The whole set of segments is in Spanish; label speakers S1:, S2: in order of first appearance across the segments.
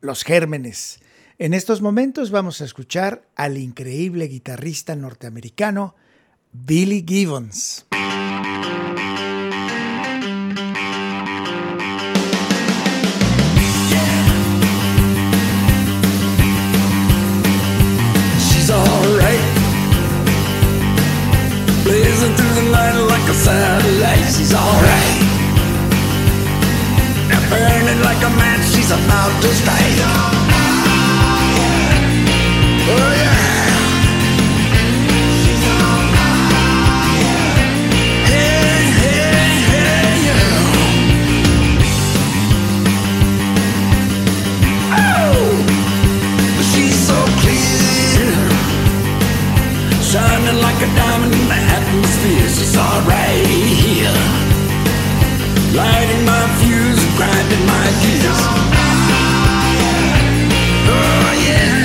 S1: los gérmenes. En estos momentos vamos a escuchar al increíble guitarrista norteamericano Billy Gibbons.
S2: She's alright. Burning like a match. She's about to strike. Oh yeah. Oh! Shining like a diamond in the atmosphere. She's alright here, lighting my fuse, my gears. Oh yeah.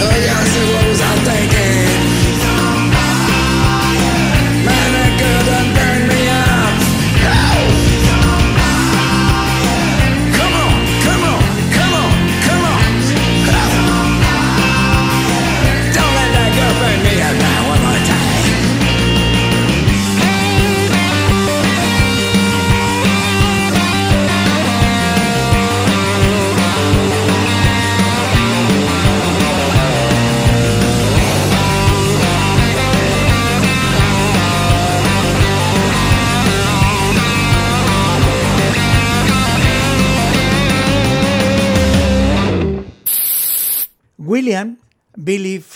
S2: Oh yeah, I said, what was I thinking?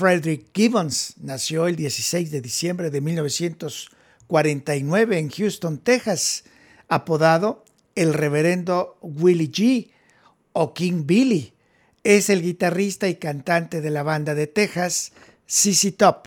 S1: Frederick Gibbons nació el 16 de diciembre de 1949 en Houston, Texas, apodado el reverendo Willie G o King Billy. Es el guitarrista y cantante de la banda de Texas CC Top.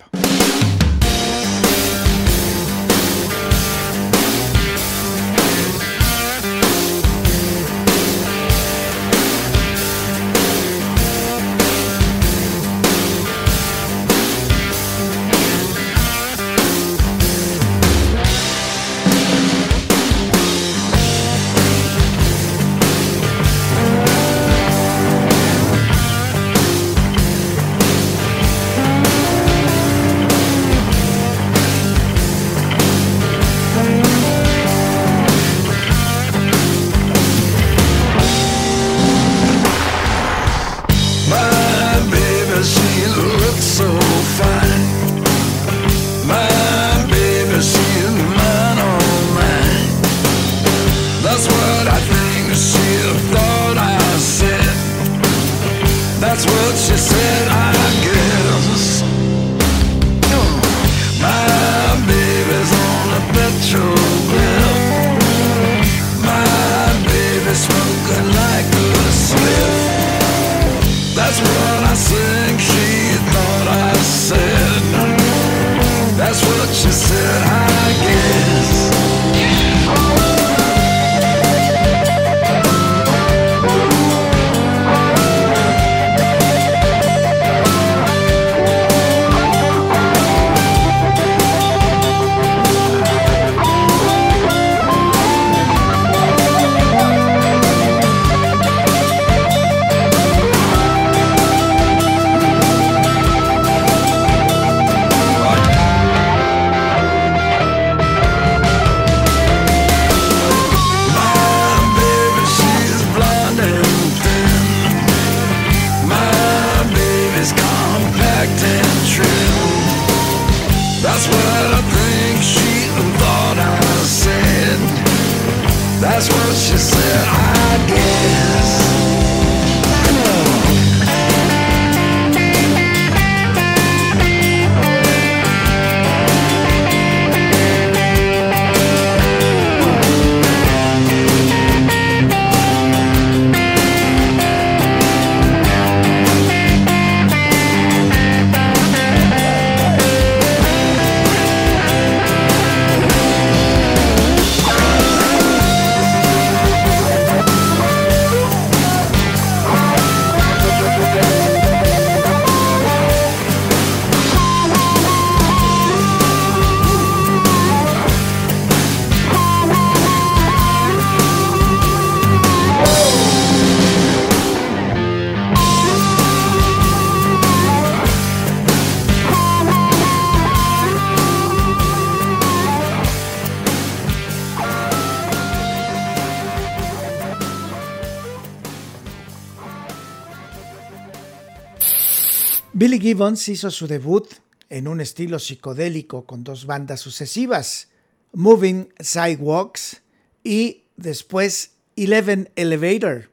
S1: Gibbons hizo su debut en un estilo psicodélico con dos bandas sucesivas, Moving Sidewalks y después Eleven Elevator.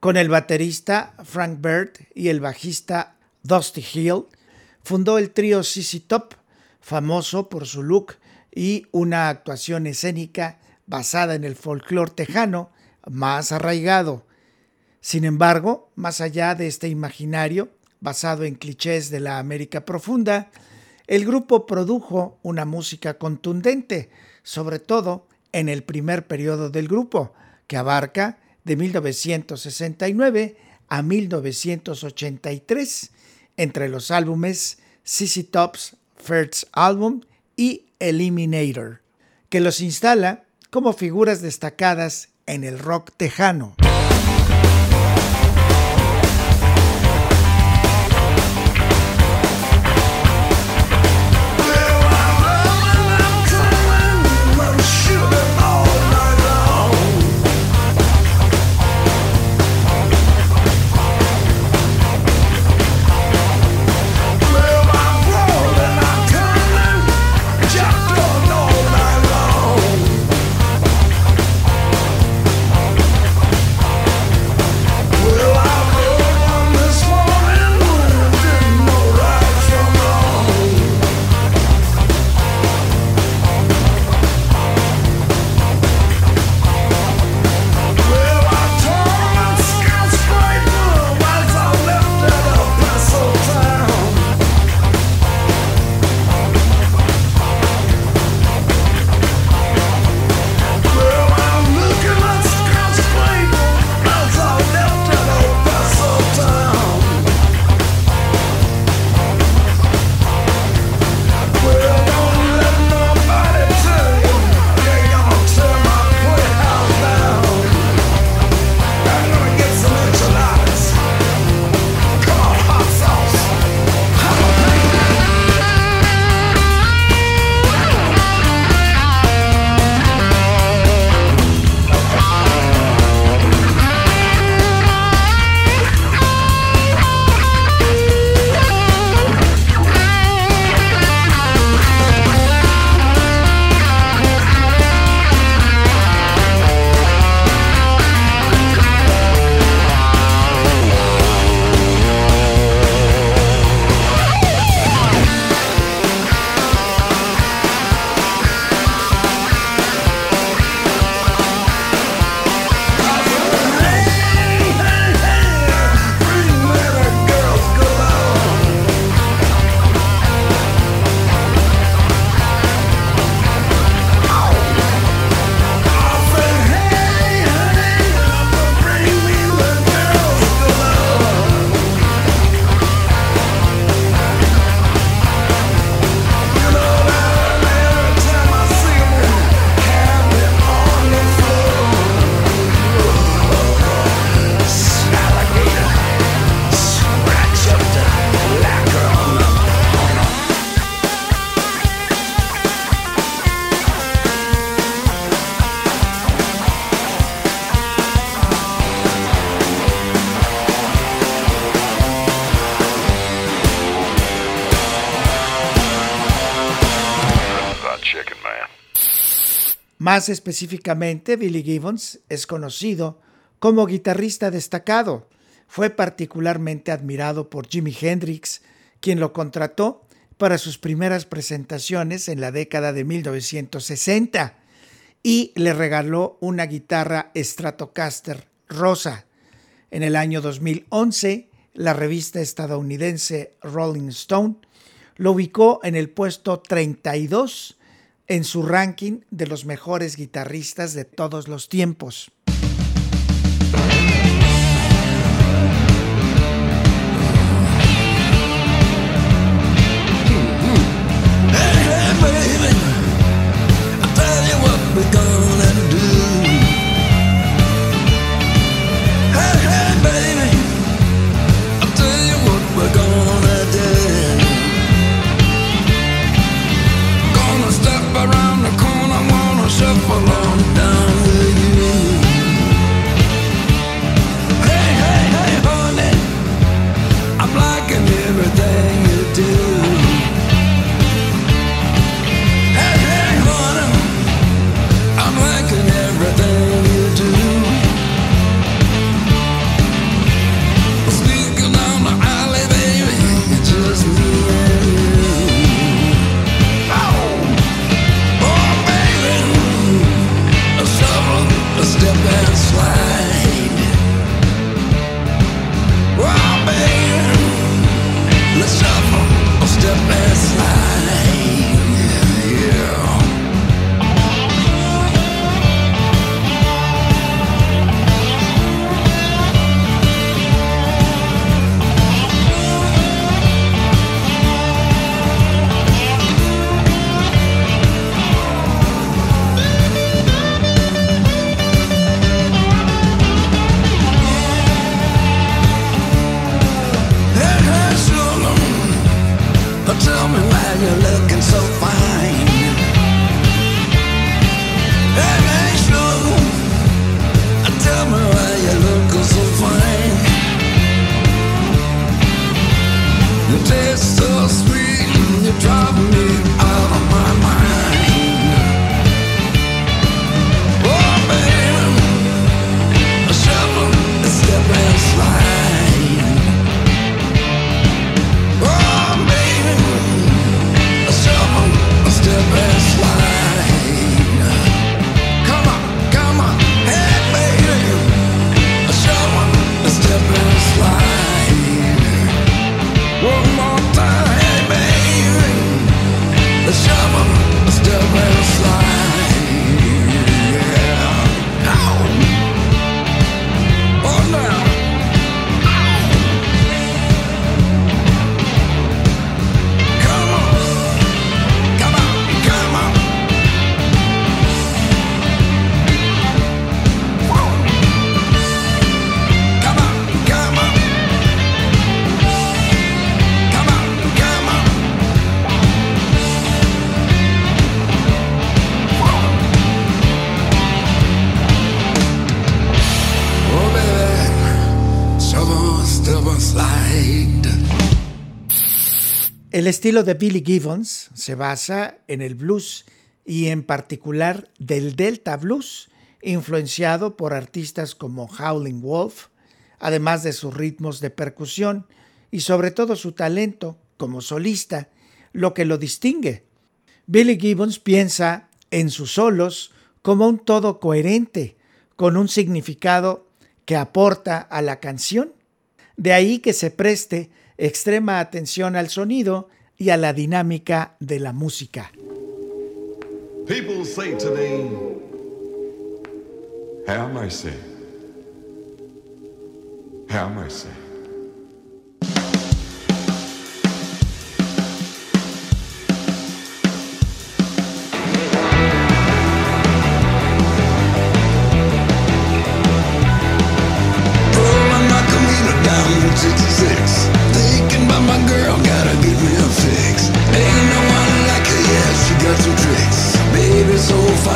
S1: Con el baterista Frank Bird y el bajista Dusty Hill, fundó el trío CC Top, famoso por su look y una actuación escénica basada en el folclore tejano más arraigado. Sin embargo, más allá de este imaginario, basado en clichés de la América profunda, el grupo produjo una música contundente, sobre todo en el primer periodo del grupo, que abarca de 1969 a 1983, entre los álbumes CC Top's First Album y Eliminator, que los instala como figuras destacadas en el rock tejano.
S2: Más específicamente, Billy Gibbons es conocido como guitarrista destacado. Fue particularmente admirado por Jimi Hendrix, quien lo contrató para sus primeras presentaciones en la década de 1960 y le regaló una guitarra Stratocaster rosa. En el año 2011, la revista estadounidense Rolling Stone lo ubicó en el puesto 32 en su ranking de los mejores guitarristas de todos los tiempos. Estilo de Billy Gibbons se basa en el blues y en particular del Delta Blues, influenciado por artistas como Howling Wolf, además de sus ritmos de percusión y sobre todo su talento como solista, lo que lo distingue. Billy Gibbons piensa en sus solos como un todo coherente, con un significado que aporta a la canción. De ahí que se preste extrema atención al sonido y a la dinámica de la música.
S3: People say to me, Have mercy. Have mercy.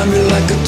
S4: Me like a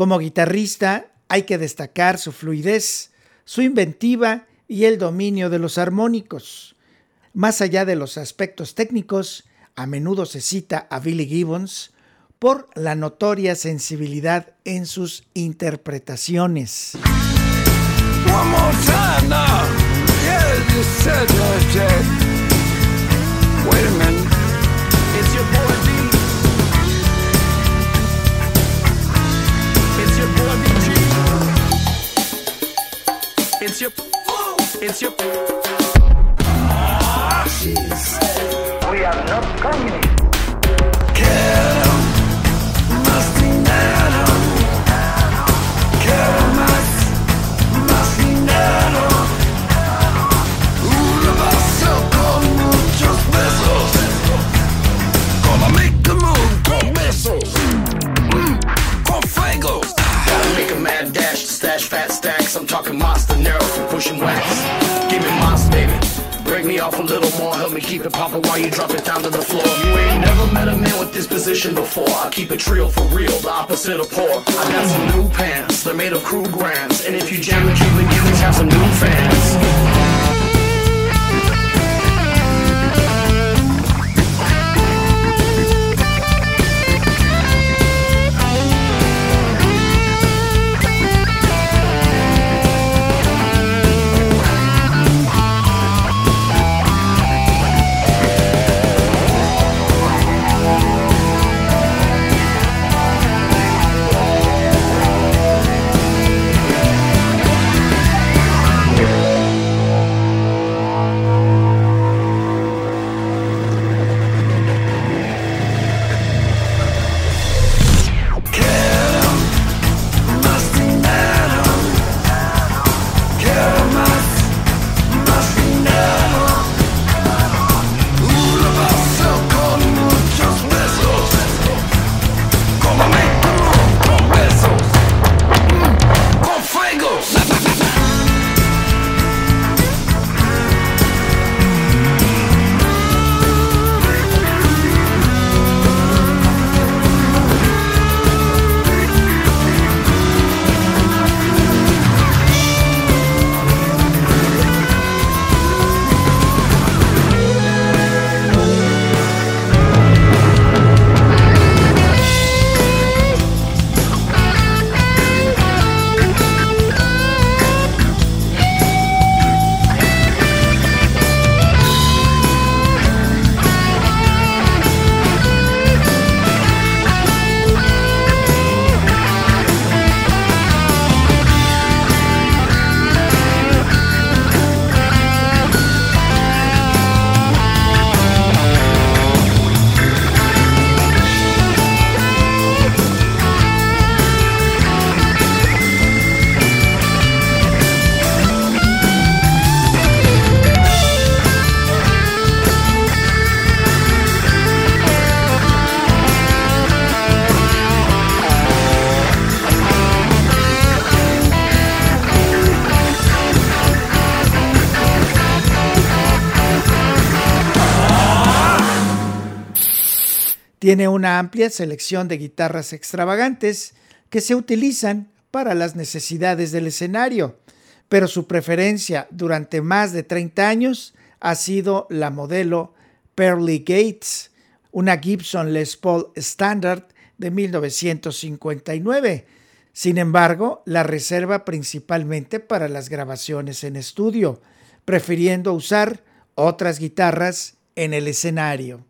S1: Como guitarrista hay que destacar su fluidez, su inventiva y el dominio de los armónicos. Más allá de los aspectos técnicos, a menudo se cita a Billy Gibbons por la notoria sensibilidad en sus interpretaciones.
S5: real, the opposite of poor. I got some new pants, they're made of crew grams. And if you jam the Cuban, you have some new fans.
S2: Tiene una amplia selección de guitarras extravagantes que se utilizan para las necesidades del escenario, pero su preferencia durante más de 30 años ha sido la modelo Pearly Gates, una Gibson Les Paul Standard de 1959. Sin embargo, la reserva principalmente para las grabaciones en estudio, prefiriendo usar otras guitarras en el escenario.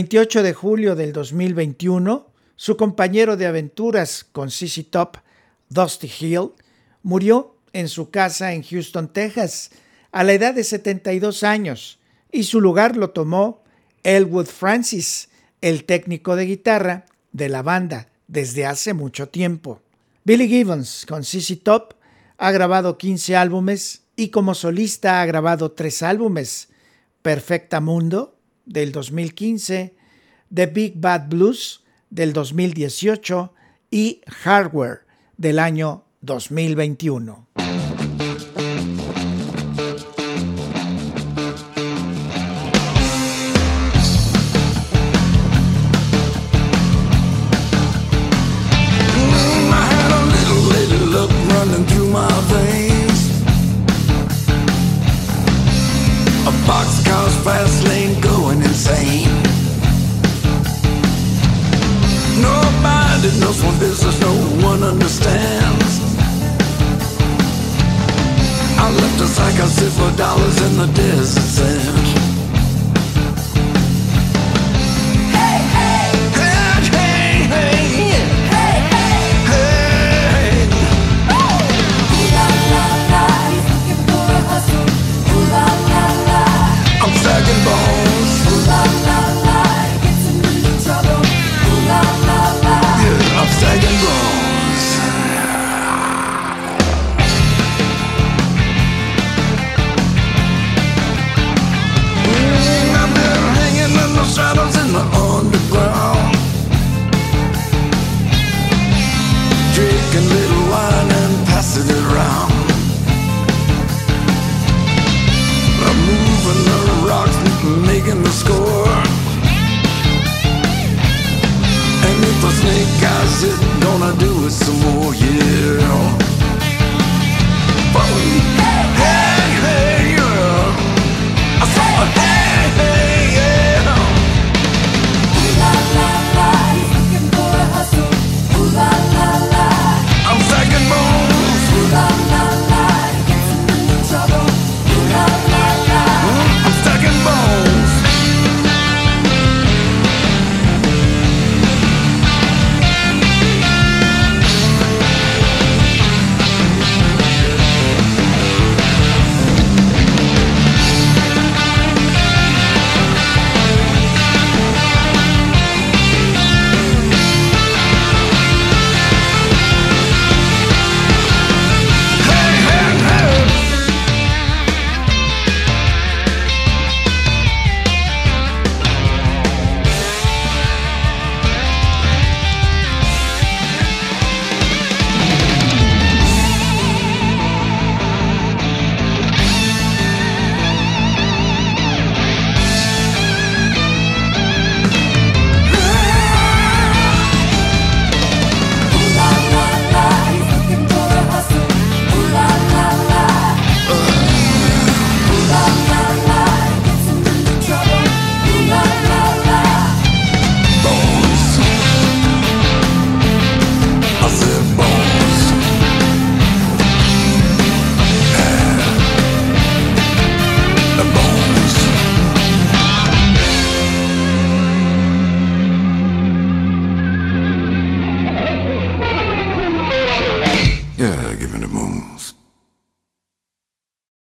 S2: 28 de julio del 2021, su compañero de aventuras con CC Top, Dusty Hill, murió en su casa en Houston, Texas, a la edad de 72 años, y su lugar lo tomó Elwood Francis, el técnico de guitarra de la banda desde hace mucho tiempo. Billy Gibbons con CC Top ha grabado 15 álbumes y como solista ha grabado tres álbumes: Perfecta Mundo del 2015, The Big Bad Blues del 2018 y Hardware del año 2021.
S6: This is